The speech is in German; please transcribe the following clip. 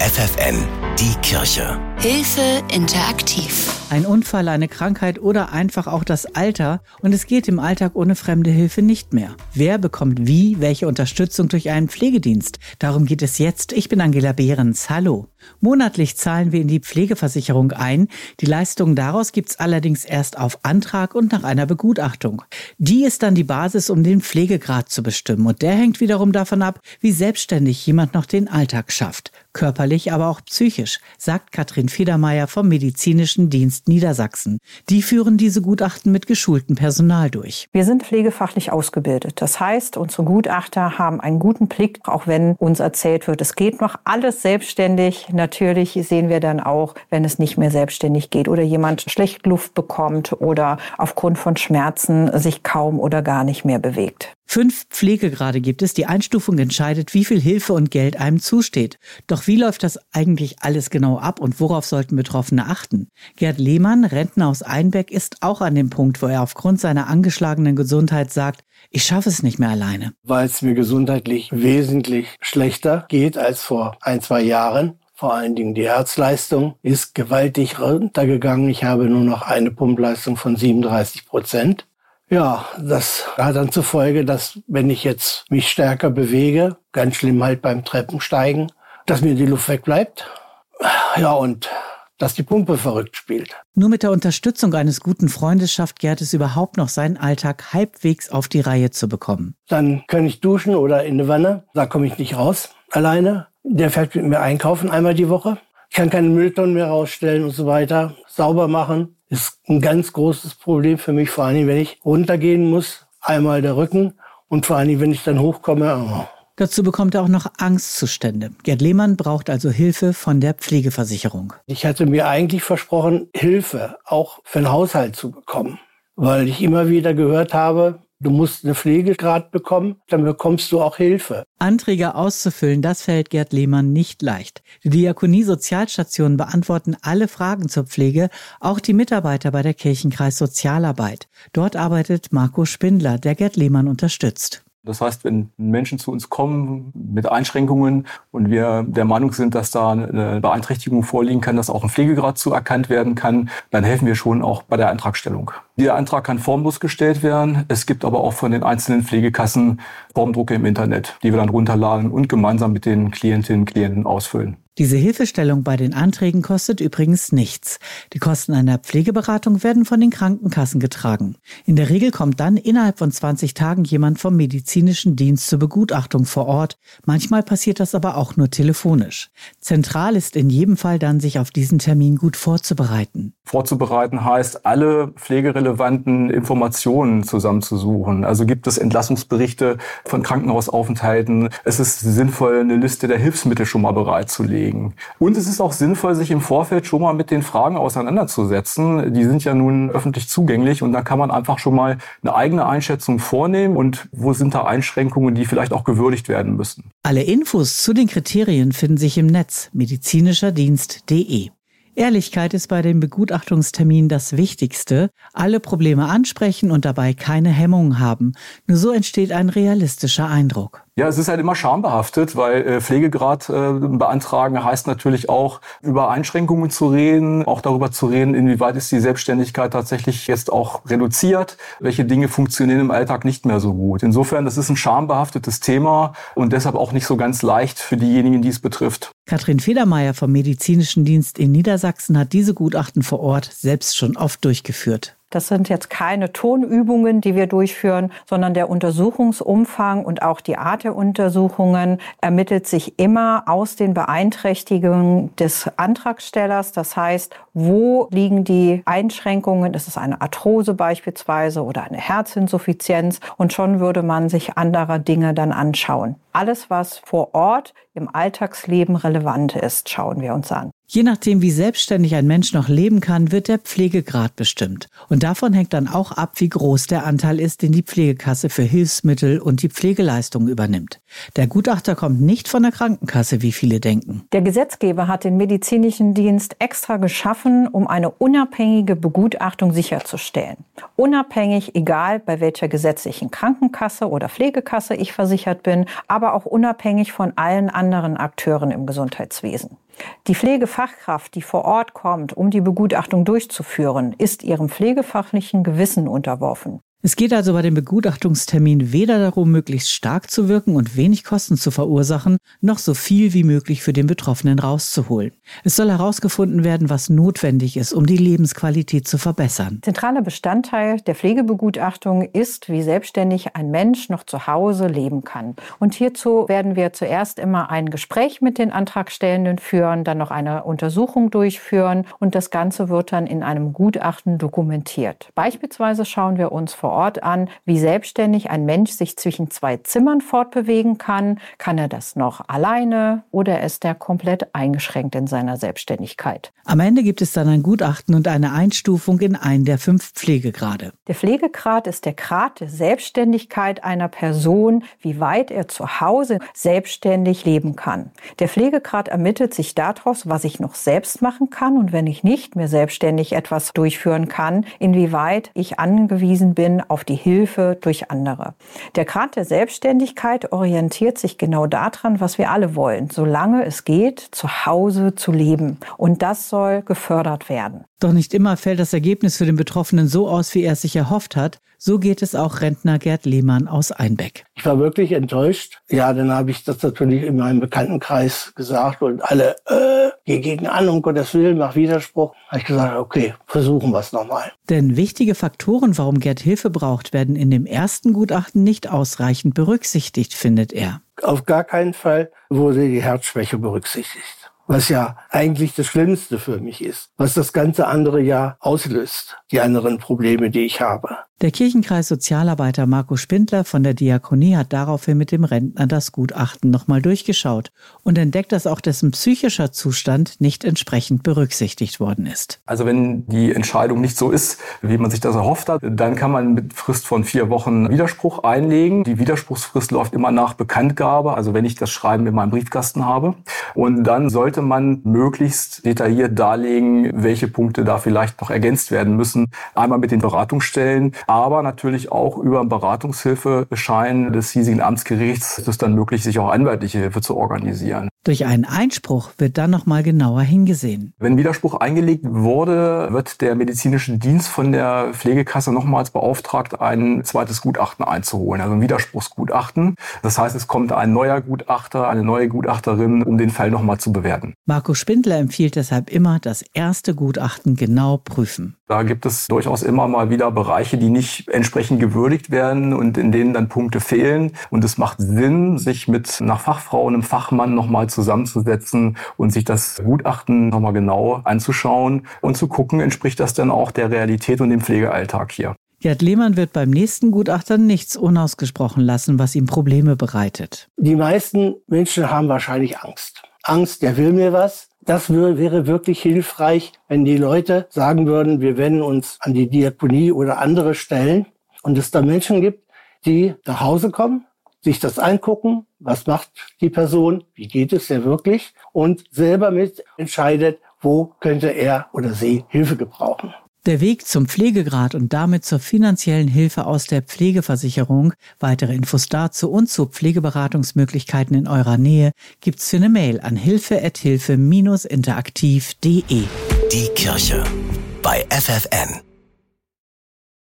FFN, die Kirche. Hilfe interaktiv. Ein Unfall, eine Krankheit oder einfach auch das Alter und es geht im Alltag ohne fremde Hilfe nicht mehr. Wer bekommt wie welche Unterstützung durch einen Pflegedienst? Darum geht es jetzt. Ich bin Angela Behrens. Hallo. Monatlich zahlen wir in die Pflegeversicherung ein. Die Leistungen daraus gibt's allerdings erst auf Antrag und nach einer Begutachtung. Die ist dann die Basis, um den Pflegegrad zu bestimmen und der hängt wiederum davon ab, wie selbstständig jemand noch den Alltag schafft. Körperlich, aber auch psychisch, sagt Katrin Federmeier vom Medizinischen Dienst Niedersachsen. Die führen diese Gutachten mit geschultem Personal durch. Wir sind pflegefachlich ausgebildet. Das heißt, unsere Gutachter haben einen guten Blick, auch wenn uns erzählt wird, es geht noch alles selbstständig. Natürlich sehen wir dann auch, wenn es nicht mehr selbstständig geht oder jemand schlecht Luft bekommt oder aufgrund von Schmerzen sich kaum oder gar nicht mehr bewegt. Fünf Pflegegrade gibt es. Die Einstufung entscheidet, wie viel Hilfe und Geld einem zusteht. Doch wie läuft das eigentlich alles genau ab und worauf sollten Betroffene achten? Gerd Lehmann, Rentner aus Einbeck, ist auch an dem Punkt, wo er aufgrund seiner angeschlagenen Gesundheit sagt, ich schaffe es nicht mehr alleine. Weil es mir gesundheitlich wesentlich schlechter geht als vor ein, zwei Jahren. Vor allen Dingen die Herzleistung ist gewaltig runtergegangen. Ich habe nur noch eine Pumpleistung von 37 Prozent. Ja, das hat dann zur Folge, dass wenn ich jetzt mich stärker bewege, ganz schlimm halt beim Treppensteigen, dass mir die Luft wegbleibt. Ja, und dass die Pumpe verrückt spielt. Nur mit der Unterstützung eines guten Freundes schafft Gerd es überhaupt noch, seinen Alltag halbwegs auf die Reihe zu bekommen. Dann kann ich duschen oder in eine Wanne. Da komme ich nicht raus alleine. Der fährt mit mir einkaufen einmal die Woche. Ich kann keine Mülltonnen mehr rausstellen und so weiter. Sauber machen ist ein ganz großes Problem für mich, vor allem wenn ich runtergehen muss, einmal der Rücken und vor allem wenn ich dann hochkomme. Oh. Dazu bekommt er auch noch Angstzustände. Gerd Lehmann braucht also Hilfe von der Pflegeversicherung. Ich hatte mir eigentlich versprochen, Hilfe auch für den Haushalt zu bekommen, weil ich immer wieder gehört habe, Du musst eine Pflegegrad bekommen, dann bekommst du auch Hilfe. Anträge auszufüllen, das fällt Gerd Lehmann nicht leicht. Die Diakonie-Sozialstationen beantworten alle Fragen zur Pflege, auch die Mitarbeiter bei der Kirchenkreis Sozialarbeit. Dort arbeitet Marco Spindler, der Gerd Lehmann unterstützt. Das heißt, wenn Menschen zu uns kommen mit Einschränkungen und wir der Meinung sind, dass da eine Beeinträchtigung vorliegen kann, dass auch ein Pflegegrad zuerkannt werden kann, dann helfen wir schon auch bei der Antragstellung. Dieser Antrag kann formlos gestellt werden. Es gibt aber auch von den einzelnen Pflegekassen Formdrucke im Internet, die wir dann runterladen und gemeinsam mit den Klientinnen und Klienten ausfüllen. Diese Hilfestellung bei den Anträgen kostet übrigens nichts. Die Kosten einer Pflegeberatung werden von den Krankenkassen getragen. In der Regel kommt dann innerhalb von 20 Tagen jemand vom medizinischen Dienst zur Begutachtung vor Ort. Manchmal passiert das aber auch nur telefonisch. Zentral ist in jedem Fall dann, sich auf diesen Termin gut vorzubereiten. Vorzubereiten heißt, alle pflegerelevanten Informationen zusammenzusuchen. Also gibt es Entlassungsberichte von Krankenhausaufenthalten. Es ist sinnvoll, eine Liste der Hilfsmittel schon mal bereitzulegen legen. Und es ist auch sinnvoll, sich im Vorfeld schon mal mit den Fragen auseinanderzusetzen. Die sind ja nun öffentlich zugänglich und da kann man einfach schon mal eine eigene Einschätzung vornehmen und wo sind da Einschränkungen, die vielleicht auch gewürdigt werden müssen. Alle Infos zu den Kriterien finden sich im Netz medizinischerdienst.de. Ehrlichkeit ist bei dem Begutachtungstermin das Wichtigste. Alle Probleme ansprechen und dabei keine Hemmungen haben. Nur so entsteht ein realistischer Eindruck. Ja, es ist halt immer schambehaftet, weil äh, Pflegegrad äh, beantragen heißt natürlich auch, über Einschränkungen zu reden, auch darüber zu reden, inwieweit ist die Selbstständigkeit tatsächlich jetzt auch reduziert, welche Dinge funktionieren im Alltag nicht mehr so gut. Insofern, das ist ein schambehaftetes Thema und deshalb auch nicht so ganz leicht für diejenigen, die es betrifft. Katrin Federmeier vom Medizinischen Dienst in Niedersachsen hat diese Gutachten vor Ort selbst schon oft durchgeführt. Das sind jetzt keine Tonübungen, die wir durchführen, sondern der Untersuchungsumfang und auch die Art der Untersuchungen ermittelt sich immer aus den Beeinträchtigungen des Antragstellers. Das heißt, wo liegen die Einschränkungen? Ist es eine Arthrose beispielsweise oder eine Herzinsuffizienz? Und schon würde man sich anderer Dinge dann anschauen. Alles, was vor Ort im Alltagsleben relevant ist, schauen wir uns an. Je nachdem, wie selbstständig ein Mensch noch leben kann, wird der Pflegegrad bestimmt. Und davon hängt dann auch ab, wie groß der Anteil ist, den die Pflegekasse für Hilfsmittel und die Pflegeleistungen übernimmt. Der Gutachter kommt nicht von der Krankenkasse, wie viele denken. Der Gesetzgeber hat den medizinischen Dienst extra geschaffen, um eine unabhängige Begutachtung sicherzustellen. Unabhängig, egal bei welcher gesetzlichen Krankenkasse oder Pflegekasse ich versichert bin, aber auch unabhängig von allen anderen Akteuren im Gesundheitswesen. Die Pflegefachkraft, die vor Ort kommt, um die Begutachtung durchzuführen, ist ihrem pflegefachlichen Gewissen unterworfen. Es geht also bei dem Begutachtungstermin weder darum, möglichst stark zu wirken und wenig Kosten zu verursachen, noch so viel wie möglich für den Betroffenen rauszuholen. Es soll herausgefunden werden, was notwendig ist, um die Lebensqualität zu verbessern. Zentraler Bestandteil der Pflegebegutachtung ist, wie selbstständig ein Mensch noch zu Hause leben kann. Und hierzu werden wir zuerst immer ein Gespräch mit den Antragstellenden führen, dann noch eine Untersuchung durchführen und das Ganze wird dann in einem Gutachten dokumentiert. Beispielsweise schauen wir uns vor Ort an, wie selbstständig ein Mensch sich zwischen zwei Zimmern fortbewegen kann. Kann er das noch alleine oder ist er komplett eingeschränkt in seiner Selbstständigkeit? Am Ende gibt es dann ein Gutachten und eine Einstufung in einen der fünf Pflegegrade. Der Pflegegrad ist der Grad der Selbstständigkeit einer Person, wie weit er zu Hause selbstständig leben kann. Der Pflegegrad ermittelt sich daraus, was ich noch selbst machen kann und wenn ich nicht mehr selbstständig etwas durchführen kann, inwieweit ich angewiesen bin auf die Hilfe durch andere. Der Grad der Selbstständigkeit orientiert sich genau daran, was wir alle wollen, solange es geht, zu Hause zu leben. Und das soll gefördert werden. Doch nicht immer fällt das Ergebnis für den Betroffenen so aus, wie er es sich erhofft hat. So geht es auch Rentner Gerd Lehmann aus Einbeck. Ich war wirklich enttäuscht. Ja, dann habe ich das natürlich in meinem Bekanntenkreis gesagt und alle, äh, geh gegen an, um Gottes Willen, mach Widerspruch. Habe ich gesagt, okay, versuchen wir es nochmal. Denn wichtige Faktoren, warum Gerd Hilfe braucht, werden in dem ersten Gutachten nicht ausreichend berücksichtigt, findet er. Auf gar keinen Fall wurde die Herzschwäche berücksichtigt was ja eigentlich das Schlimmste für mich ist, was das ganze andere ja auslöst, die anderen Probleme, die ich habe. Der Kirchenkreis Sozialarbeiter Marco Spindler von der Diakonie hat daraufhin mit dem Rentner das Gutachten nochmal durchgeschaut und entdeckt, dass auch dessen psychischer Zustand nicht entsprechend berücksichtigt worden ist. Also wenn die Entscheidung nicht so ist, wie man sich das erhofft hat, dann kann man mit Frist von vier Wochen Widerspruch einlegen. Die Widerspruchsfrist läuft immer nach Bekanntgabe, also wenn ich das Schreiben in meinem Briefkasten habe. Und dann sollte man möglichst detailliert darlegen, welche Punkte da vielleicht noch ergänzt werden müssen. Einmal mit den Beratungsstellen, aber natürlich auch über Beratungshilfeschein des hiesigen Amtsgerichts ist es dann möglich, sich auch anwaltliche Hilfe zu organisieren. Durch einen Einspruch wird dann nochmal genauer hingesehen. Wenn Widerspruch eingelegt wurde, wird der medizinische Dienst von der Pflegekasse nochmals beauftragt, ein zweites Gutachten einzuholen, also ein Widerspruchsgutachten. Das heißt, es kommt ein neuer Gutachter, eine neue Gutachterin, um den Fall nochmal zu bewerten. Marco Spindler empfiehlt deshalb immer, das erste Gutachten genau prüfen. Da gibt es durchaus immer mal wieder Bereiche, die nicht entsprechend gewürdigt werden und in denen dann Punkte fehlen. Und es macht Sinn, sich mit einer Fachfrau, einem Fachmann nochmal zusammenzusetzen und sich das Gutachten nochmal genau anzuschauen und zu gucken, entspricht das denn auch der Realität und dem Pflegealltag hier. Gerd Lehmann wird beim nächsten Gutachter nichts unausgesprochen lassen, was ihm Probleme bereitet. Die meisten Menschen haben wahrscheinlich Angst. Angst, der will mir was, das wäre wirklich hilfreich, wenn die Leute sagen würden, wir wenden uns an die Diakonie oder andere Stellen und es da Menschen gibt, die nach Hause kommen, sich das angucken, was macht die Person, wie geht es ihr wirklich und selber mit entscheidet, wo könnte er oder sie Hilfe gebrauchen. Der Weg zum Pflegegrad und damit zur finanziellen Hilfe aus der Pflegeversicherung, weitere Infos dazu und zu Pflegeberatungsmöglichkeiten in eurer Nähe gibt's für eine Mail an hilfe@hilfe-interaktiv.de. Die Kirche bei FFN.